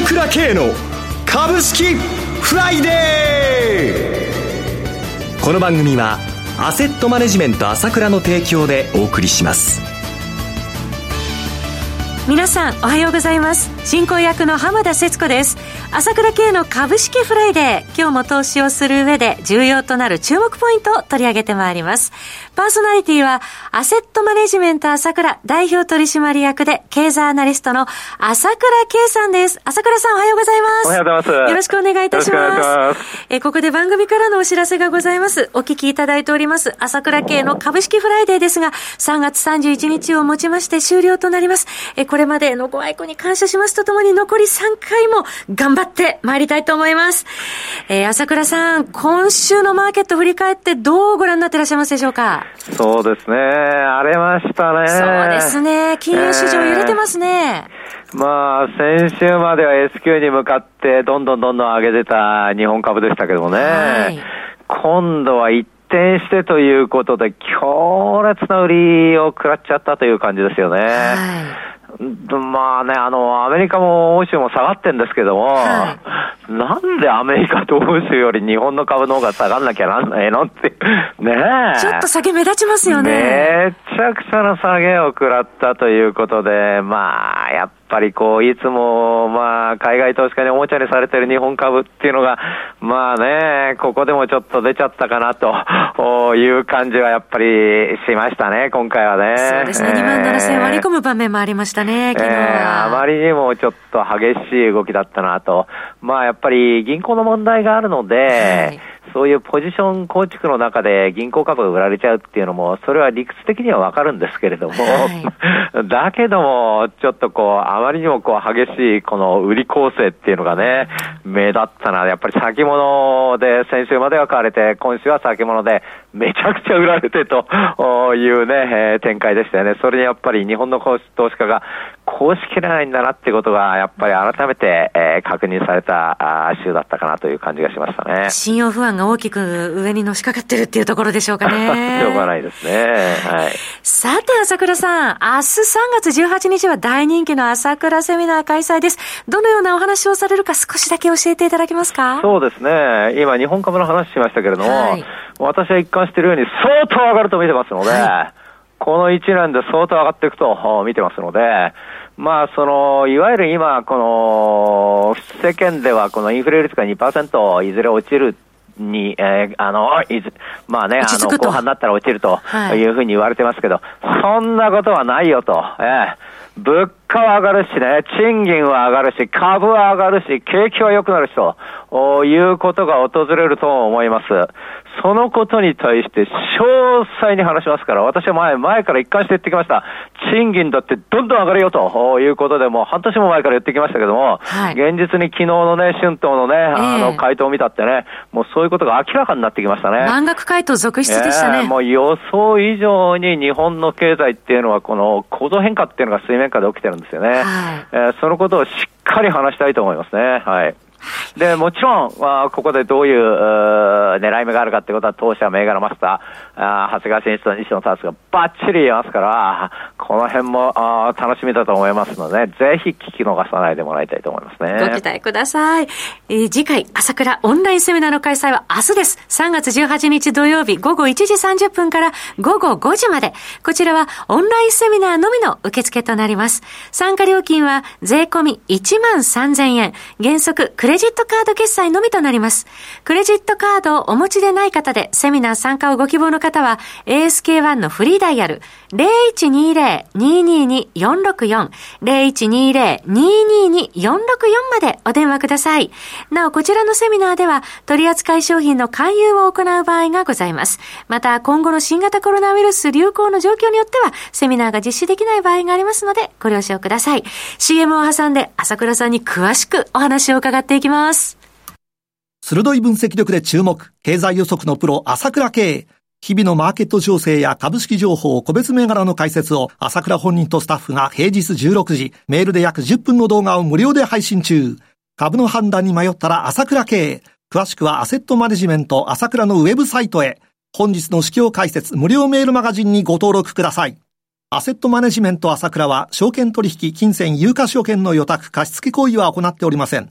朝倉慶の株式フライデー。この番組はアセットマネジメント朝倉の提供でお送りします。皆さんおはようございます。進行役の浜田節子です。朝倉慶の株式フライデー今日も投資をする上で重要となる注目ポイントを取り上げてまいります。パーソナリティはアセットマネジメント朝倉代表取締役で経済アナリストの朝倉慶さんです。朝倉さんおはようございます。おはようございます。よろしくお願いいたします。えここで番組からのお知らせがございます。お聞きいただいております。朝倉慶の株式フライデーですが3月31日をもちまして終了となります。えこれまでのご愛顧に感謝しますとともに残り3回も頑張って参りたいと思います。えー、朝倉さん、今週のマーケット振り返ってどうご覧になっていらっしゃいますでしょうか？そうですね。荒れましたね。そうですね。金融市場揺れてますね。えー、まあ、先週までは S q に向かってどんどんどんどん上げてた日本株でしたけどもね。はい、今度は一転してということで、強烈な売りを食らっちゃったという感じですよね。はいまあね、あの、アメリカも欧州も下がってんですけども、はい、なんでアメリカと欧州より日本の株の方が下がんなきゃなんないのって、ねちょっと下げ目立ちますよね。めちゃくちゃな下げを食らったということで、まあ、やっぱりこう、いつも、まあ、海外投資家におもちゃにされてる日本株っていうのが、まあね、ここでもちょっと出ちゃったかなという感じはやっぱりしましたね、今回はね。そうですね、2万7000割り込む場面もありましたね、昨日は。えー、あまりにもちょっと激しい動きだったなと。まあ、やっぱり銀行の問題があるので、はいそういうポジション構築の中で銀行株が売られちゃうっていうのも、それは理屈的にはわかるんですけれども、はい、だけども、ちょっとこう、あまりにもこう、激しいこの売り構成っていうのがね、目立ったな。やっぱり先物で、先週までは買われて、今週は先物で、めちゃくちゃ売られてと いうね、えー、展開でしたよね。それにやっぱり日本の投資家が、こうしきれないんだなってことが、やっぱり改めて、えー、確認された週だったかなという感じがしましたね。信用不安が大きく上にのしかかってるっていうところでしょうかね。しょうがないですね。はい。さて、朝倉さん、明日3月18日は大人気の朝倉セミナー開催です。どのようなお話をされるか少しだけ教えていただけますか？そうですね。今、日本株の話しましたけれども、はい、私は一貫しているように相当上がると見てますので、はい、この1年で相当上がっていくと見てますので、まあ、その、いわゆる今、この、世間ではこのインフレ率が2%いずれ落ちるに、えー、あの、いず、まあね、あの、後半になったら落ちるとい。うふうに言われてますけど、はい、そんなことはないよと、えー、物価は上がるしね、賃金は上がるし、株は上がるし、景気は良くなるしと、いうことが訪れると思います。そのことに対して詳細に話しますから、私は前、前から一貫して言ってきました。賃金だってどんどん上がるよということで、もう半年も前から言ってきましたけども、はい、現実に昨日のね、春闘のね、あの、回答を見たってね、もうそういうことが明らかになってきましたね。満額回答続出でしたね。えー、もう予想以上に日本の経済っていうのは、この構造変化っていうのが水面下で起きてるんですよね。はい、えー、そのことをしっかり話したいと思いますね。はい。で、もちろん、まあ、ここでどういう狙い目があるかってことは、当社銘柄マスター、あ長谷川選手と西野達がバッチリ言えますから、この辺もあ楽しみだと思いますので、ぜひ聞き逃さないでもらいたいと思いますね。ご期待ください。えー、次回、朝倉オンラインセミナーの開催は明日です。3月18日土曜日午後1時30分から午後5時まで。こちらはオンラインセミナーのみの受付となります。参加料金は税込み1万3000円。原則クレレジットカード決済のみとなります。クレジットカードをお持ちでない方で、セミナー参加をご希望の方は、ASK1 のフリーダイヤル、0120-222-464、0120-222-464までお電話ください。なお、こちらのセミナーでは、取扱商品の勧誘を行う場合がございます。また、今後の新型コロナウイルス流行の状況によっては、セミナーが実施できない場合がありますので、ご了承ください。CM を挟んで、朝倉さんに詳しくお話を伺っていきます。鋭い分析力で注目、経済予測のプロ、朝倉慶。日々のマーケット情勢や株式情報、個別銘柄の解説を、朝倉本人とスタッフが平日16時、メールで約10分の動画を無料で配信中。株の判断に迷ったら朝倉慶。詳しくはアセットマネジメント朝倉のウェブサイトへ。本日の市況解説無料メールマガジンにご登録ください。アセットマネジメント朝倉は、証券取引、金銭、有価証券の予託、貸付行為は行っておりません。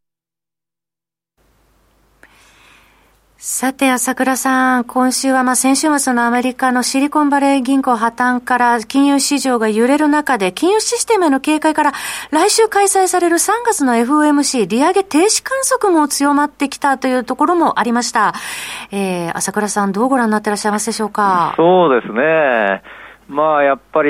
さて、朝倉さん、今週はまあ先週末のアメリカのシリコンバレー銀行破綻から金融市場が揺れる中で、金融システムへの警戒から来週開催される3月の FOMC 利上げ停止観測も強まってきたというところもありました。えー、朝倉さん、どうご覧になってらっしゃいますでしょうか？そうですね。まあ、やっぱり、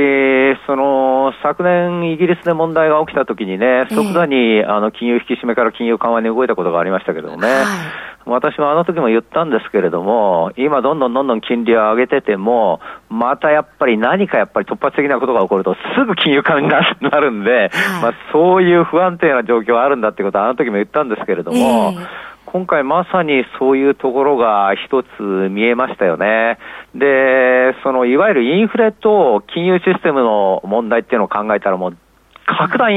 その、昨年イギリスで問題が起きたときにね、即座に、あの、金融引き締めから金融緩和に動いたことがありましたけどね。はい私もあの時も言ったんですけれども、今どんどんどんどん金利を上げてても、またやっぱり何かやっぱり突発的なことが起こると、すぐ金融緩和になるんで、はい、まあそういう不安定な状況があるんだってことはあの時も言ったんですけれども、えー今回まさにそういうところが一つ見えましたよね。で、そのいわゆるインフレと金融システムの問題っていうのを考えたらもう、格段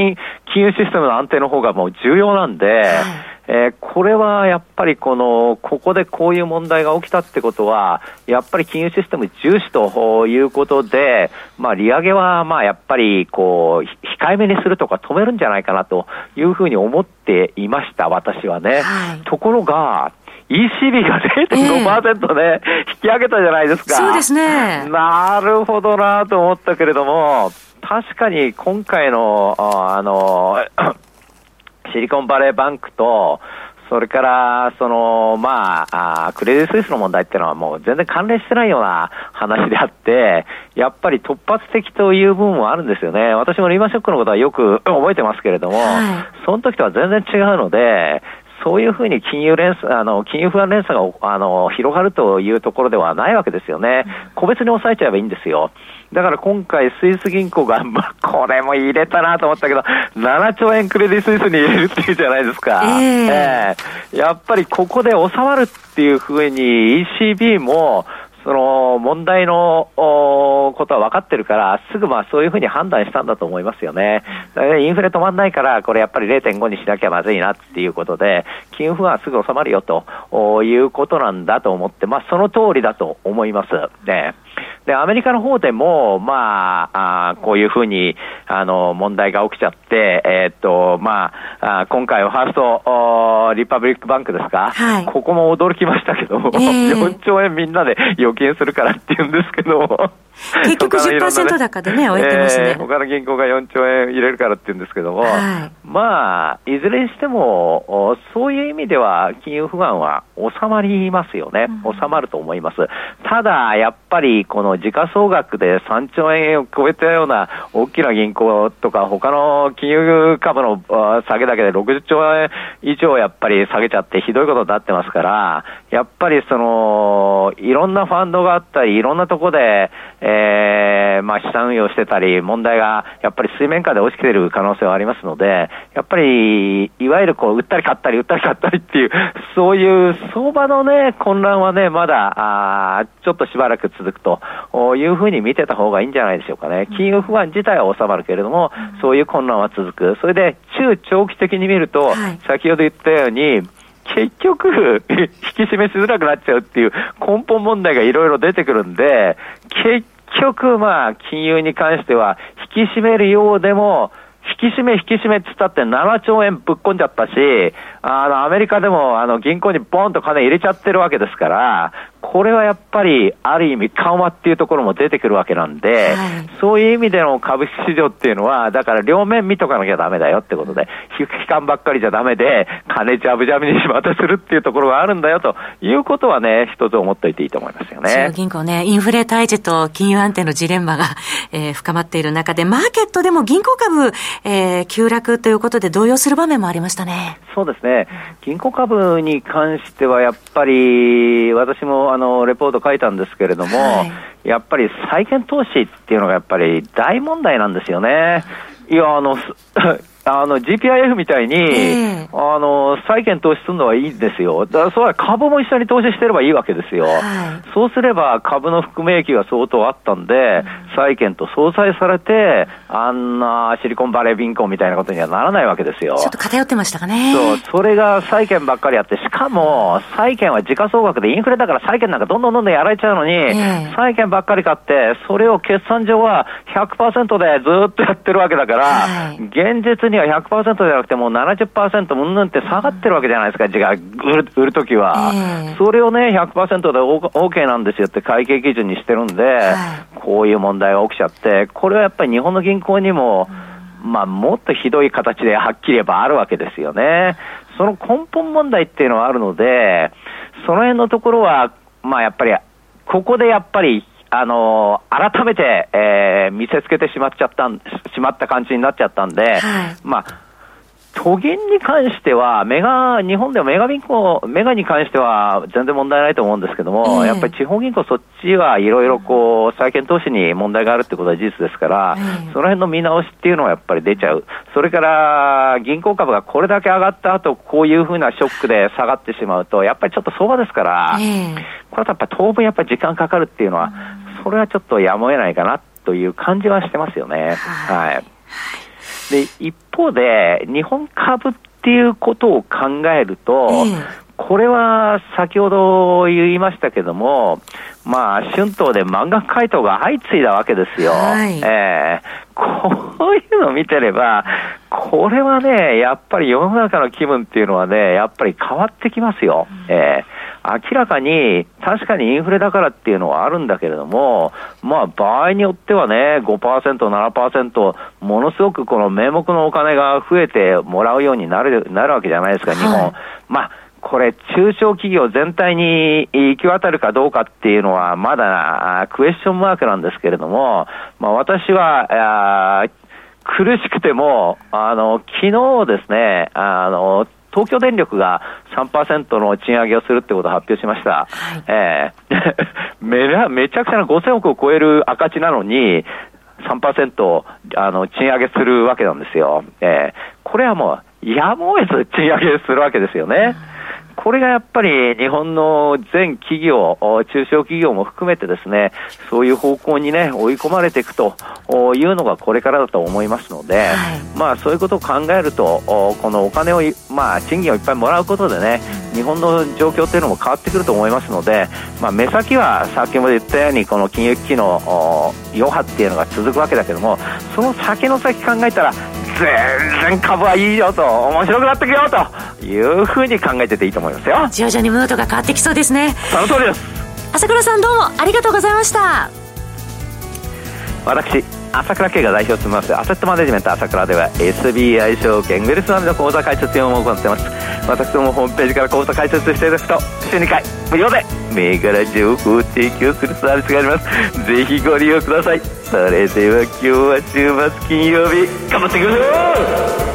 金融システムの安定の方がもう重要なんで、はいえー、これはやっぱりこの、ここでこういう問題が起きたってことは、やっぱり金融システム重視ということで、まあ利上げはまあやっぱりこう、控えめにするとか止めるんじゃないかなというふうに思っていました、私はね。はい、ところが、ECB が0.5%で引き上げたじゃないですか。そうですね。なるほどなと思ったけれども、確かに今回の、あの、シリコンバレーバンクと、それから、その、まあ、あクレディ・スイスの問題っていうのはもう全然関連してないような話であって、やっぱり突発的という部分もあるんですよね。私もリーマンショックのことはよく 覚えてますけれども、はい、その時とは全然違うので、そういうふうに金融連鎖、あの、金融不安連鎖が、あの、広がるというところではないわけですよね。個別に抑えちゃえばいいんですよ。だから今回、スイス銀行が、まあ、これも入れたなと思ったけど、7兆円クレディ・スイスに入れるっていうじゃないですか。えー、えー、やっぱりここで収まるっていうふうに ECB も、その問題のことは分かってるから、すぐまあそういうふうに判断したんだと思いますよね。インフレ止まんないから、これやっぱり0.5にしなきゃまずいなっていうことで、金融不安はすぐ収まるよということなんだと思って、まあその通りだと思います。ね。で、アメリカの方でも、まあ、あこういうふうに、あの、問題が起きちゃって、えー、っと、まあ、あ今回はファーストリパブリックバンクですか、はい、ここも驚きましたけど、えー、4兆円みんなで預金するからって言うんですけど、結局10%高でね、終えてますね。えー、他の銀行が4兆円入れるからって言うんですけども、はい、まあ、いずれにしても、そういう意味では、金融不安は収まりますよね。収まると思います。ただ、やっぱり、この時価総額で3兆円を超えたような大きな銀行とか、他の金融株の下げだけで60兆円以上やっぱり下げちゃってひどいことになってますから、やっぱりその、いろんなファンドがあったり、いろんなとこで、えー、まあ資産運用してたり、問題がやっぱり水面下で落ちている可能性はありますので、やっぱり、いわゆるこう、売ったり買ったり、売ったり買ったりっていう、そういう相場のね、混乱はね、まだ、あちょっとしばらく続くというふうに見てた方がいいんじゃないでしょうかね。金融不安自体は収まるけれども、そういう混乱は続く。それで、中長期的に見ると、先ほど言ったように、結局、引き締めしづらくなっちゃうっていう根本問題がいろいろ出てくるんで、結局、まあ、金融に関しては、引き締めるようでも、引き締め引き締めって言ったって7兆円ぶっ込んじゃったし、あの、アメリカでも、あの、銀行にボンと金入れちゃってるわけですから、これはやっぱり、ある意味緩和っていうところも出てくるわけなんで、はい、そういう意味での株式市場っていうのは、だから両面見とかなきゃダメだよってことで、悲観ばっかりじゃダメで、金ジャブジャブにしまたするっていうところがあるんだよということはね、一つ思っておいていいと思いますよね。銀行ね、インフレ退治と金融安定のジレンマが、えー、深まっている中で、マーケットでも銀行株、えー、急落ということで動揺する場面もありましたね。そうですね。銀行株に関してはやっぱり、私もあの、レポート書いたんですけれども、はい、やっぱり債券投資っていうのがやっぱり大問題なんですよね。いや、あの、あの、GPIF みたいに、えー、あの、債券投資するのはいいんですよ。だから、そうは株も一緒に投資してればいいわけですよ。はい、そうすれば、株の含め益が相当あったんで、債券と相殺されて、あんなシリコンバレー銀行みたいなことにはならないわけですよ。ちょっと偏ってましたかね。そう、それが債券ばっかりあって、しかも、債券は時価総額でインフレだから債券なんかどんどんどんどんやられちゃうのに、えー、債券ばっかり買って、それを決算上は100%でずっとやってるわけだから、はい、現実には100%じゃなくてもう70%うんぬんって下がってるわけじゃないですか、が売る売るときは、えー、それをね、100%で OK なんですよって会計基準にしてるんで、はい、こういう問題が起きちゃって、これはやっぱり日本の銀行にも、まあ、もっとひどい形ではっきり言えばあるわけですよね。その根本問題っていうのはあるので、その辺のところは、まあやっぱり、ここでやっぱりあのー、改めて、えー、見せつけてしまっちゃったん、しまった感じになっちゃったんで、はい、まあ、都銀に関しては、メガ、日本でもメガ銀行、メガに関しては全然問題ないと思うんですけども、えー、やっぱり地方銀行そっちはいろいろこう、債券投資に問題があるってことは事実ですから、えー、その辺の見直しっていうのはやっぱり出ちゃう。それから、銀行株がこれだけ上がった後、こういうふうなショックで下がってしまうと、やっぱりちょっと相場ですから、えー、これはやっぱり当分やっぱり時間かかるっていうのは、それはちょっとやむを得ないかなという感じはしてますよね。はい。で、一方で、日本株っていうことを考えると、これは先ほど言いましたけども、まあ、春闘で満額回答が相次いだわけですよ。はい、えー、こういうのを見てれば、これはね、やっぱり世の中の気分っていうのはね、やっぱり変わってきますよ。うん、えー明らかに、確かにインフレだからっていうのはあるんだけれども、まあ場合によってはね、5%、7%、ものすごくこの名目のお金が増えてもらうようになるなるわけじゃないですか、日本。はい、まあこれ、中小企業全体に行き渡るかどうかっていうのは、まだクエスチョンマークなんですけれども、まあ、私は、苦しくても、あの、昨日ですね、あの、東京電力が3%の賃上げをするってことを発表しました。はい、えー、めめちゃくちゃな5000億を超える赤字なのに、3%あの賃上げするわけなんですよ。えー、これはもう、やむを得ず賃上げするわけですよね。うんこれがやっぱり日本の全企業、中小企業も含めてですね、そういう方向にね、追い込まれていくというのがこれからだと思いますので、はい、まあそういうことを考えると、このお金を、まあ賃金をいっぱいもらうことでね、日本の状況っていうのも変わってくると思いますので、まあ目先は先ほど言ったように、この金融危機の余波っていうのが続くわけだけども、その先の先考えたら、全然株はいいよと、面白くなってくよというふうに考えてていいと思いますよ。徐々にムードが変わってきそうですね。その通りです。朝倉さんどうもありがとうございました。私、朝倉慶が代表を務めます。アセットマネジメント朝倉では SBI 証券ウェルスナビの口座開設業務を行っています。私どもホームページから口座開設していただくと週2回無料で銘柄情報を提供するサービスがあります。ぜひご利用ください。それでは今日は週末金曜日頑張っていきましょう